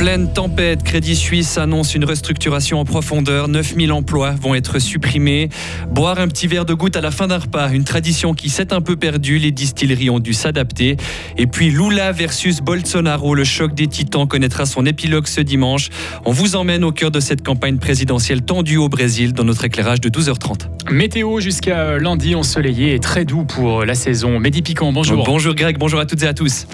pleine tempête, Crédit Suisse annonce une restructuration en profondeur. 9000 emplois vont être supprimés. Boire un petit verre de goutte à la fin d'un repas, une tradition qui s'est un peu perdue. Les distilleries ont dû s'adapter. Et puis Lula versus Bolsonaro, le choc des titans connaîtra son épilogue ce dimanche. On vous emmène au cœur de cette campagne présidentielle tendue au Brésil dans notre éclairage de 12h30. Météo jusqu'à lundi ensoleillé et très doux pour la saison. Mehdi Piquant, bonjour. Bonjour Greg, bonjour à toutes et à tous.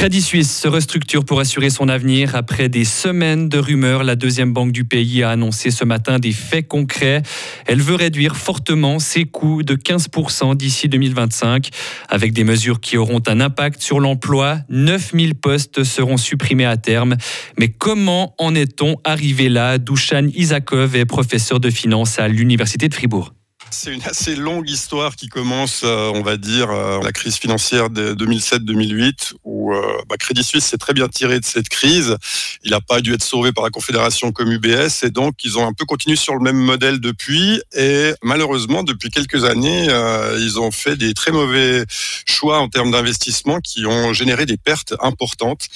Crédit Suisse se restructure pour assurer son avenir. Après des semaines de rumeurs, la deuxième banque du pays a annoncé ce matin des faits concrets. Elle veut réduire fortement ses coûts de 15% d'ici 2025, avec des mesures qui auront un impact sur l'emploi. 9000 postes seront supprimés à terme. Mais comment en est-on arrivé là? Douchan Isakov est professeur de finance à l'Université de Fribourg. C'est une assez longue histoire qui commence, euh, on va dire, euh, la crise financière de 2007-2008, où euh, bah, Crédit Suisse s'est très bien tiré de cette crise. Il n'a pas dû être sauvé par la Confédération comme UBS, et donc ils ont un peu continué sur le même modèle depuis. Et malheureusement, depuis quelques années, ils ont fait des très mauvais choix en termes d'investissement qui ont généré des pertes importantes,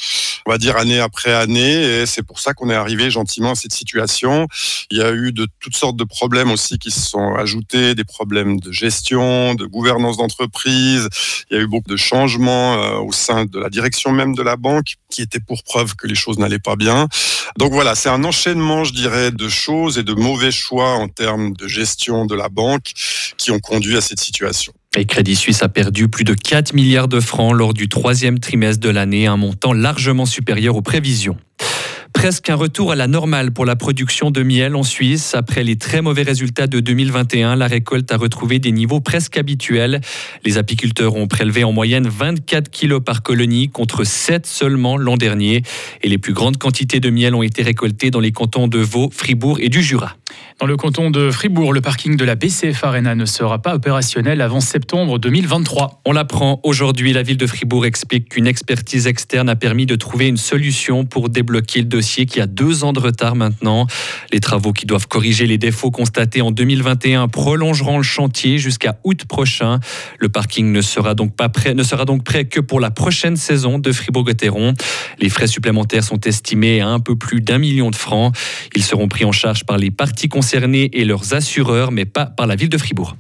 on va dire année après année. Et c'est pour ça qu'on est arrivé gentiment à cette situation. Il y a eu de toutes sortes de problèmes aussi qui se sont ajoutés des problèmes de gestion, de gouvernance d'entreprise. Il y a eu beaucoup de changements euh, au sein de la direction même de la banque qui étaient pour preuve que les choses n'allaient pas bien. Donc voilà, c'est un enchaînement, je dirais, de choses et de mauvais choix en termes de gestion de la banque qui ont conduit à cette situation. Et Crédit Suisse a perdu plus de 4 milliards de francs lors du troisième trimestre de l'année, un montant largement supérieur aux prévisions. Presque un retour à la normale pour la production de miel en Suisse. Après les très mauvais résultats de 2021, la récolte a retrouvé des niveaux presque habituels. Les apiculteurs ont prélevé en moyenne 24 kilos par colonie contre 7 seulement l'an dernier. Et les plus grandes quantités de miel ont été récoltées dans les cantons de Vaud, Fribourg et du Jura. Dans le canton de Fribourg, le parking de la BCF Arena ne sera pas opérationnel avant septembre 2023. On l'apprend aujourd'hui. La ville de Fribourg explique qu'une expertise externe a permis de trouver une solution pour débloquer le dossier qui a deux ans de retard maintenant. Les travaux qui doivent corriger les défauts constatés en 2021 prolongeront le chantier jusqu'à août prochain. Le parking ne sera donc pas prêt, ne sera donc prêt que pour la prochaine saison de Fribourg-Gotteron. Les frais supplémentaires sont estimés à un peu plus d'un million de francs. Ils seront pris en charge par les parties concernés et leurs assureurs, mais pas par la ville de Fribourg.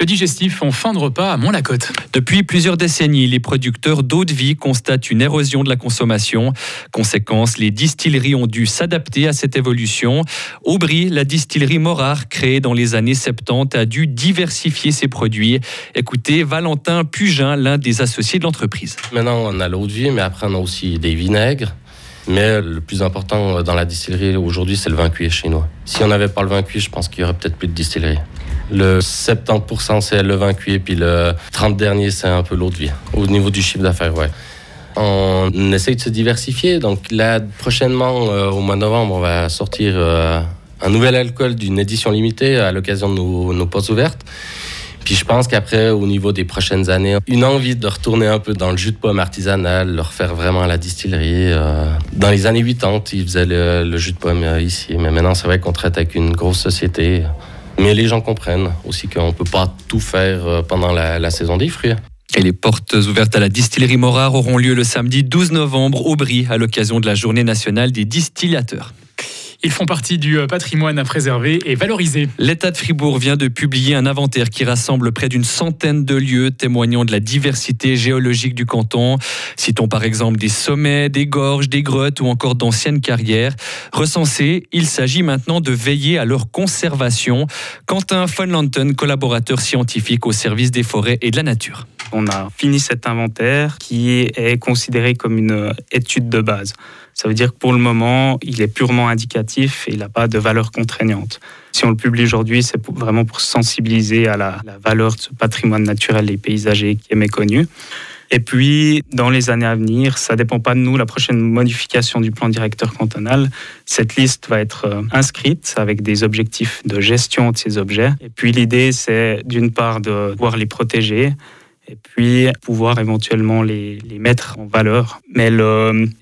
Le digestif en fin de repas à Mont-la-Côte. Depuis plusieurs décennies, les producteurs d'eau de vie constatent une érosion de la consommation. Conséquence, les distilleries ont dû s'adapter à cette évolution. Aubry, la distillerie Morard, créée dans les années 70, a dû diversifier ses produits. Écoutez, Valentin Pugin, l'un des associés de l'entreprise. Maintenant, on a l'eau de vie, mais après, on a aussi des vinaigres. Mais le plus important dans la distillerie aujourd'hui, c'est le vin cuit chinois. Si on n'avait pas le vin cuit, je pense qu'il y aurait peut-être plus de distillerie. Le 70%, c'est le vin cuit, puis le 30 dernier, c'est un peu l'eau de vie. Au niveau du chiffre d'affaires, ouais. On essaye de se diversifier. Donc là, prochainement, euh, au mois de novembre, on va sortir euh, un nouvel alcool d'une édition limitée à l'occasion de nos, nos ouvertes. Puis je pense qu'après, au niveau des prochaines années, une envie de retourner un peu dans le jus de pomme artisanal, le refaire vraiment à la distillerie. Euh, dans les années 80, ils faisaient le, jus de pomme ici. Mais maintenant, c'est vrai qu'on traite avec une grosse société. Mais les gens comprennent aussi qu'on ne peut pas tout faire euh, pendant la, saison des fruits. Et les portes ouvertes à la distillerie Morard auront lieu le samedi 12 novembre au Brie à l'occasion de la journée nationale des distillateurs. Ils font partie du euh, patrimoine à préserver et valoriser. L'État de Fribourg vient de publier un inventaire qui rassemble près d'une centaine de lieux témoignant de la diversité géologique du canton. Citons par exemple des sommets, des gorges, des grottes ou encore d'anciennes carrières. Recensés, il s'agit maintenant de veiller à leur conservation. Quentin von Lanten, collaborateur scientifique au service des forêts et de la nature. On a fini cet inventaire qui est considéré comme une étude de base. Ça veut dire que pour le moment, il est purement indicatif et il n'a pas de valeur contraignante. Si on le publie aujourd'hui, c'est vraiment pour sensibiliser à la, valeur de ce patrimoine naturel et paysager qui est méconnu. Et puis, dans les années à venir, ça dépend pas de nous, la prochaine modification du plan directeur cantonal, cette liste va être euh, inscrite avec des objectifs de gestion de ces objets. Et puis, l'idée, c'est d'une part de pouvoir les protéger, et puis pouvoir éventuellement les, mettre en valeur. Mais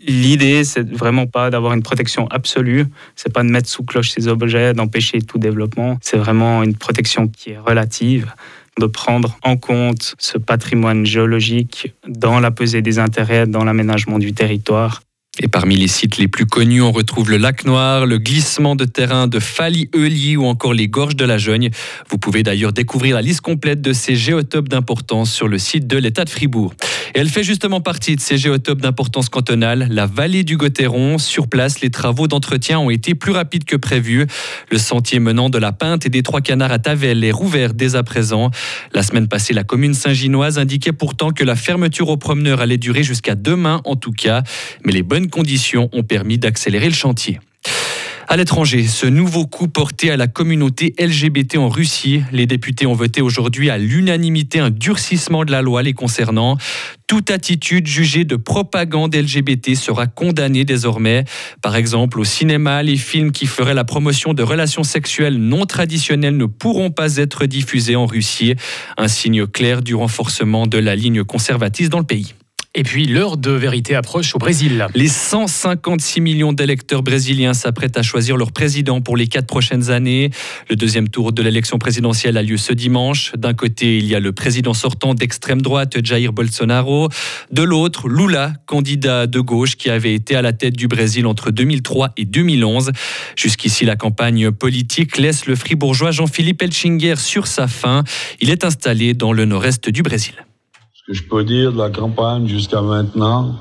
l'idée, c'est vraiment pas d'avoir une protection absolue, c'est pas de mettre sous cloche ces objets, d'empêcher tout développement, c'est vraiment une protection qui est relative de prendre en compte ce patrimoine géologique dans la pesée des intérêts, dans l'aménagement du territoire Et parmi les sites les plus connus, on retrouve le lac Noir, le glissement de terrain de Fali-Eulier ou encore les gorges de la Jogne. Vous pouvez d'ailleurs découvrir la liste complète de ces géotopes d'importance sur le site de l'État de Fribourg. Et elle fait justement partie de ces géotopes d'importance cantonale, la vallée du Gothéron. Sur place, les travaux d'entretien ont été plus rapides que prévu. Le sentier menant de la Pinte et des Trois Canards à Tavel est rouvert dès à présent. La semaine passée, la commune Saint-Ginoise indiquait pourtant que la fermeture aux promeneurs allait durer jusqu'à demain en tout cas. Mais les bonnes conditions ont permis d'accélérer le chantier. À l'étranger, ce nouveau coup porté à la communauté LGBT en Russie. Les députés ont voté aujourd'hui à l'unanimité un durcissement de la loi les concernant. Toute attitude jugée de propagande LGBT sera condamnée désormais. Par exemple, au cinéma, les films qui feraient la promotion de relations sexuelles non traditionnelles ne pourront pas être diffusés en Russie. Un signe clair du renforcement de la ligne conservatiste dans le pays. Et puis l'heure de vérité approche au Brésil. Les 156 millions d'électeurs brésiliens s'apprêtent à choisir leur président pour les quatre prochaines années. Le deuxième tour de l'élection présidentielle a lieu ce dimanche. D'un côté, il y a le président sortant d'extrême droite, Jair Bolsonaro. De l'autre, Lula, candidat de gauche qui avait été à la tête du Brésil entre 2003 et 2011. Jusqu'ici, la campagne politique laisse le fribourgeois Jean-Philippe Elchinger sur sa fin. Il est installé dans le nord-est du Brésil que je peux dire de la campagne jusqu'à maintenant,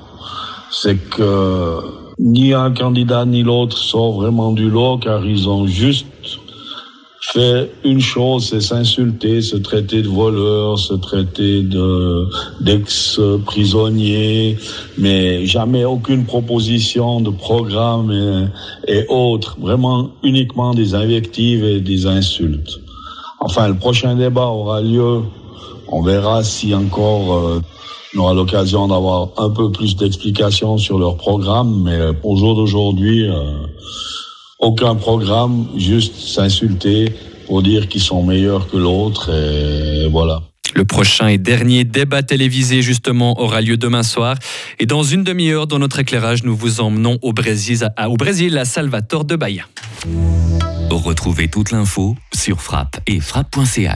c'est que ni un candidat ni l'autre sort vraiment du lot car ils ont juste fait une chose, c'est s'insulter, se traiter de voleurs, se traiter de d'ex-prisonniers, mais jamais aucune proposition de programme et autres, vraiment uniquement des invectives et des insultes. Enfin, le prochain débat aura lieu on verra si encore euh, on aura l'occasion d'avoir un peu plus d'explications sur leur programme, mais au jour d'aujourd'hui, euh, aucun programme, juste s'insulter pour dire qu'ils sont meilleurs que l'autre, et voilà. Le prochain et dernier débat télévisé, justement, aura lieu demain soir. Et dans une demi-heure, dans notre éclairage, nous vous emmenons au Brésil, à, au Brésil, à Salvatore de Bahia. Retrouvez toute l'info sur frappe et frappe.ch.